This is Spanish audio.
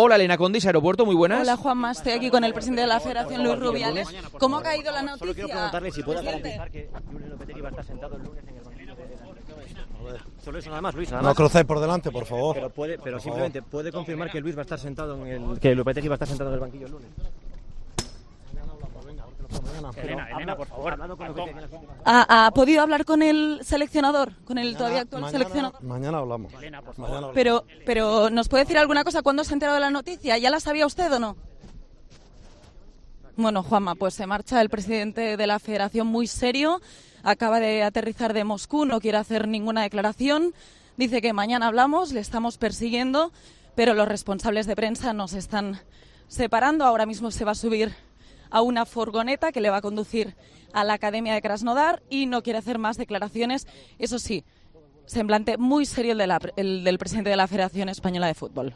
Hola Elena Condis, Aeropuerto, muy buenas. Hola Juanma, estoy aquí con el presidente de la Federación, Luis Rubiales. ¿Cómo ha caído la noticia? Solo quiero preguntarle si puede garantizar que Julen Lopetegui va a estar sentado el lunes en el banquillo de... Solo eso nada más, Luis, nada No más. crucéis por delante, por favor. Pero, puede, pero simplemente puede confirmar que Luis va a estar sentado en el... Que Lopetegui va a estar sentado en el banquillo el lunes. Elena, Elena, por favor. Con últimas horas. ¿Ha, ha podido hablar con el seleccionador? ¿Con el todavía actual mañana, seleccionador? Mañana hablamos. Elena, por Mañana hablamos. Pero, pero, ¿nos puede decir alguna cosa? ¿Cuándo se ha enterado de la noticia? ¿Ya la sabía usted o no? Bueno, Juanma, pues se marcha el presidente de la federación muy serio. Acaba de aterrizar de Moscú, no quiere hacer ninguna declaración. Dice que mañana hablamos, le estamos persiguiendo, pero los responsables de prensa nos están separando. Ahora mismo se va a subir a una furgoneta que le va a conducir a la Academia de Krasnodar y no quiere hacer más declaraciones. Eso sí, semblante muy serio el, de la- el del presidente de la Federación Española de Fútbol.